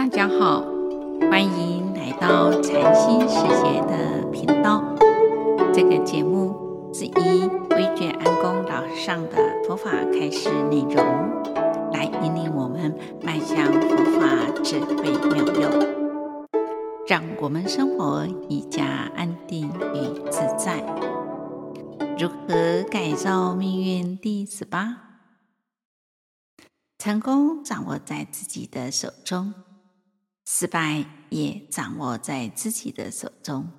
大家好，欢迎来到禅心世界的频道。这个节目是以微觉安公老和尚的佛法开示内容，来引领我们迈向佛法智慧妙用，让我们生活更加安定与自在。如何改造命运？第十八。成功掌握在自己的手中，失败也掌握在自己的手中。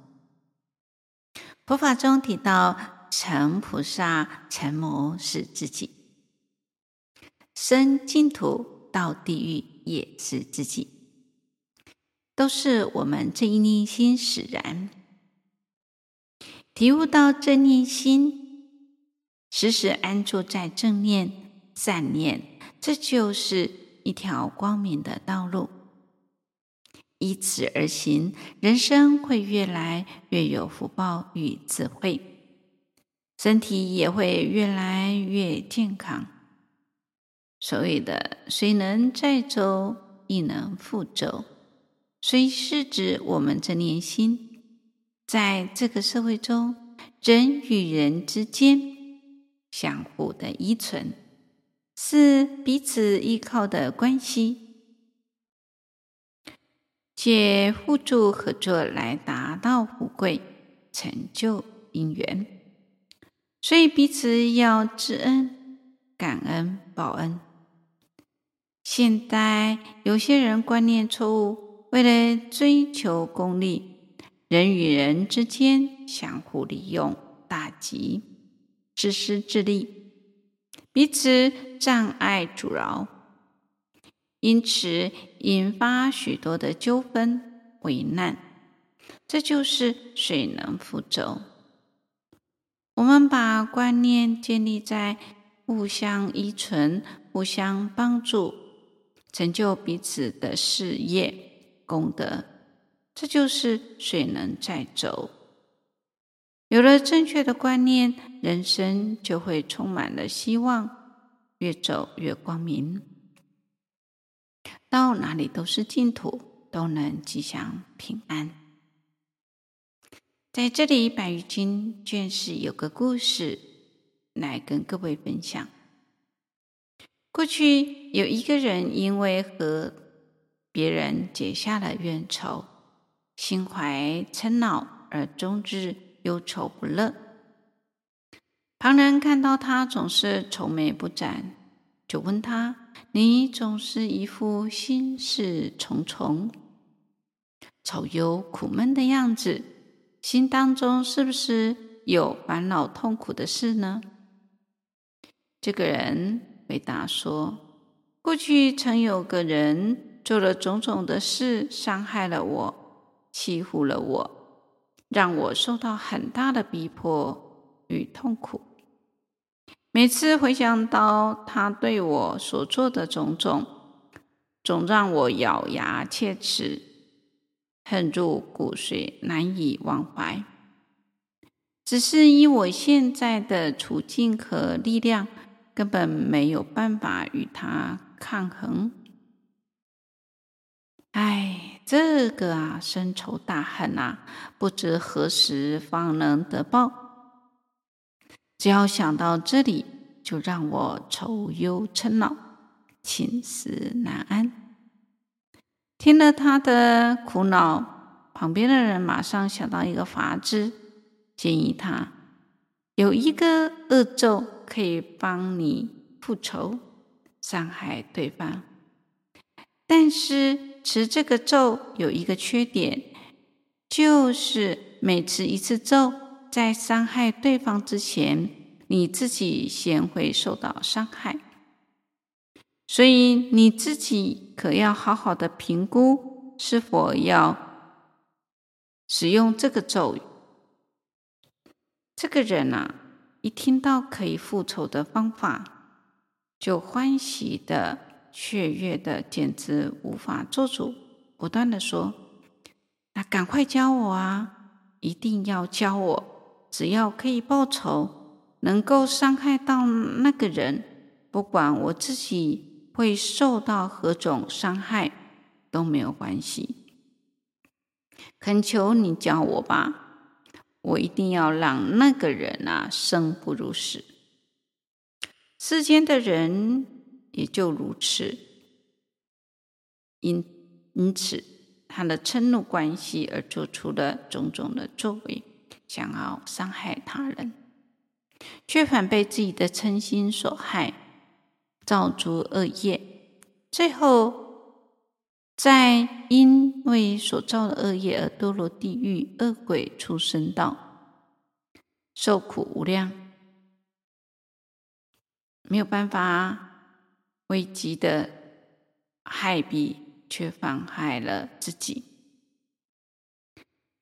佛法中提到，成菩萨、成魔是自己，生净土到地狱也是自己，都是我们这一念心使然。体悟到正念心，时时安住在正念、善念。这就是一条光明的道路，依此而行，人生会越来越有福报与智慧，身体也会越来越健康。所谓的“水能载舟，亦能覆舟”，所以是指我们这念心，在这个社会中，人与人之间相互的依存。是彼此依靠的关系，借互助合作来达到富贵、成就因缘。所以彼此要知恩、感恩、报恩。现代有些人观念错误，为了追求功利，人与人之间相互利用、打击、自私自利。彼此障碍阻挠，因此引发许多的纠纷、危难。这就是水能覆舟。我们把观念建立在互相依存、互相帮助，成就彼此的事业功德，这就是水能载舟。有了正确的观念，人生就会充满了希望，越走越光明，到哪里都是净土，都能吉祥平安。在这里，《百喻经》卷四有个故事来跟各位分享。过去有一个人，因为和别人结下了怨仇，心怀嗔恼，而终日忧愁不乐。旁人看到他总是愁眉不展，就问他：“你总是一副心事重重、愁忧苦闷的样子，心当中是不是有烦恼痛苦的事呢？”这个人回答说：“过去曾有个人做了种种的事，伤害了我，欺负了我。”让我受到很大的逼迫与痛苦。每次回想到他对我所做的种种，总让我咬牙切齿，恨入骨髓，难以忘怀。只是以我现在的处境和力量，根本没有办法与他抗衡。哎，这个啊，深仇大恨啊，不知何时方能得报。只要想到这里，就让我愁忧嗔恼，寝食难安。听了他的苦恼，旁边的人马上想到一个法子，建议他有一个恶咒可以帮你复仇，伤害对方，但是。持这个咒有一个缺点，就是每持一次咒，在伤害对方之前，你自己先会受到伤害。所以你自己可要好好的评估，是否要使用这个咒语。这个人啊，一听到可以复仇的方法，就欢喜的。雀跃的，简直无法做主，不断的说：“那赶快教我啊！一定要教我！只要可以报仇，能够伤害到那个人，不管我自己会受到何种伤害，都没有关系。恳求你教我吧，我一定要让那个人啊生不如死。世间的人也就如此，因因此他的嗔怒关系而做出了种种的作为，想要伤害他人，却反被自己的嗔心所害，造诸恶业，最后在因为所造的恶业而堕落地狱、恶鬼、畜生道，受苦无量。没有办法危急的害彼，却妨害了自己。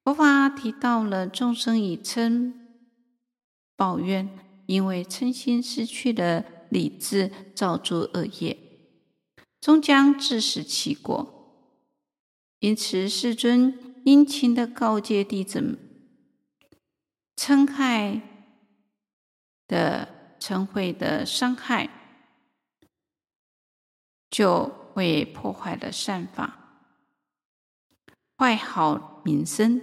佛法提到了众生以嗔抱怨，因为嗔心失去了理智，造作恶业，终将自食其果。因此，世尊殷勤的告诫弟子：嗔害的。嗔恚的伤害，就会破坏了善法，坏好名声，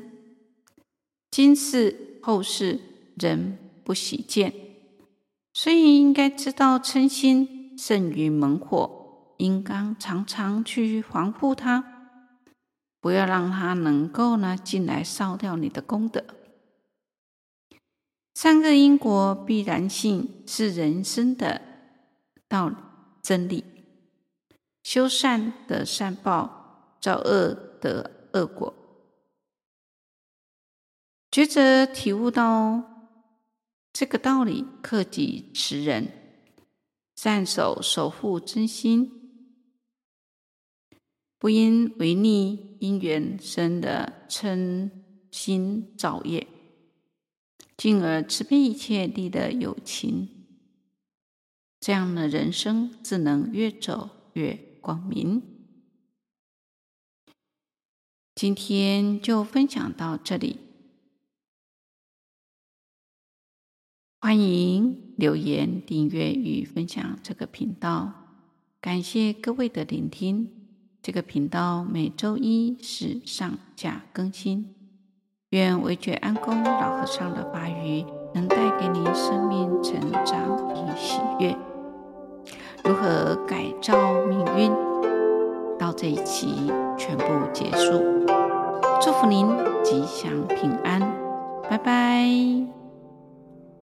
今世后世人不喜见。所以应该知道，嗔心胜于猛火，应当常常去防护它，不要让它能够呢进来烧掉你的功德。善恶因果必然性是人生的道理真理。修善得善报，造恶得恶果。觉者体悟到这个道理，克己持人，善守守护真心，不因违逆因缘生的嗔心造业。进而慈悲一切利乐有情，这样的人生自能越走越光明。今天就分享到这里，欢迎留言、订阅与分享这个频道。感谢各位的聆听，这个频道每周一是上架更新。愿惟觉安公老和尚的法语能带给您生命成长与喜悦。如何改造命运？到这一期全部结束。祝福您吉祥平安，拜拜。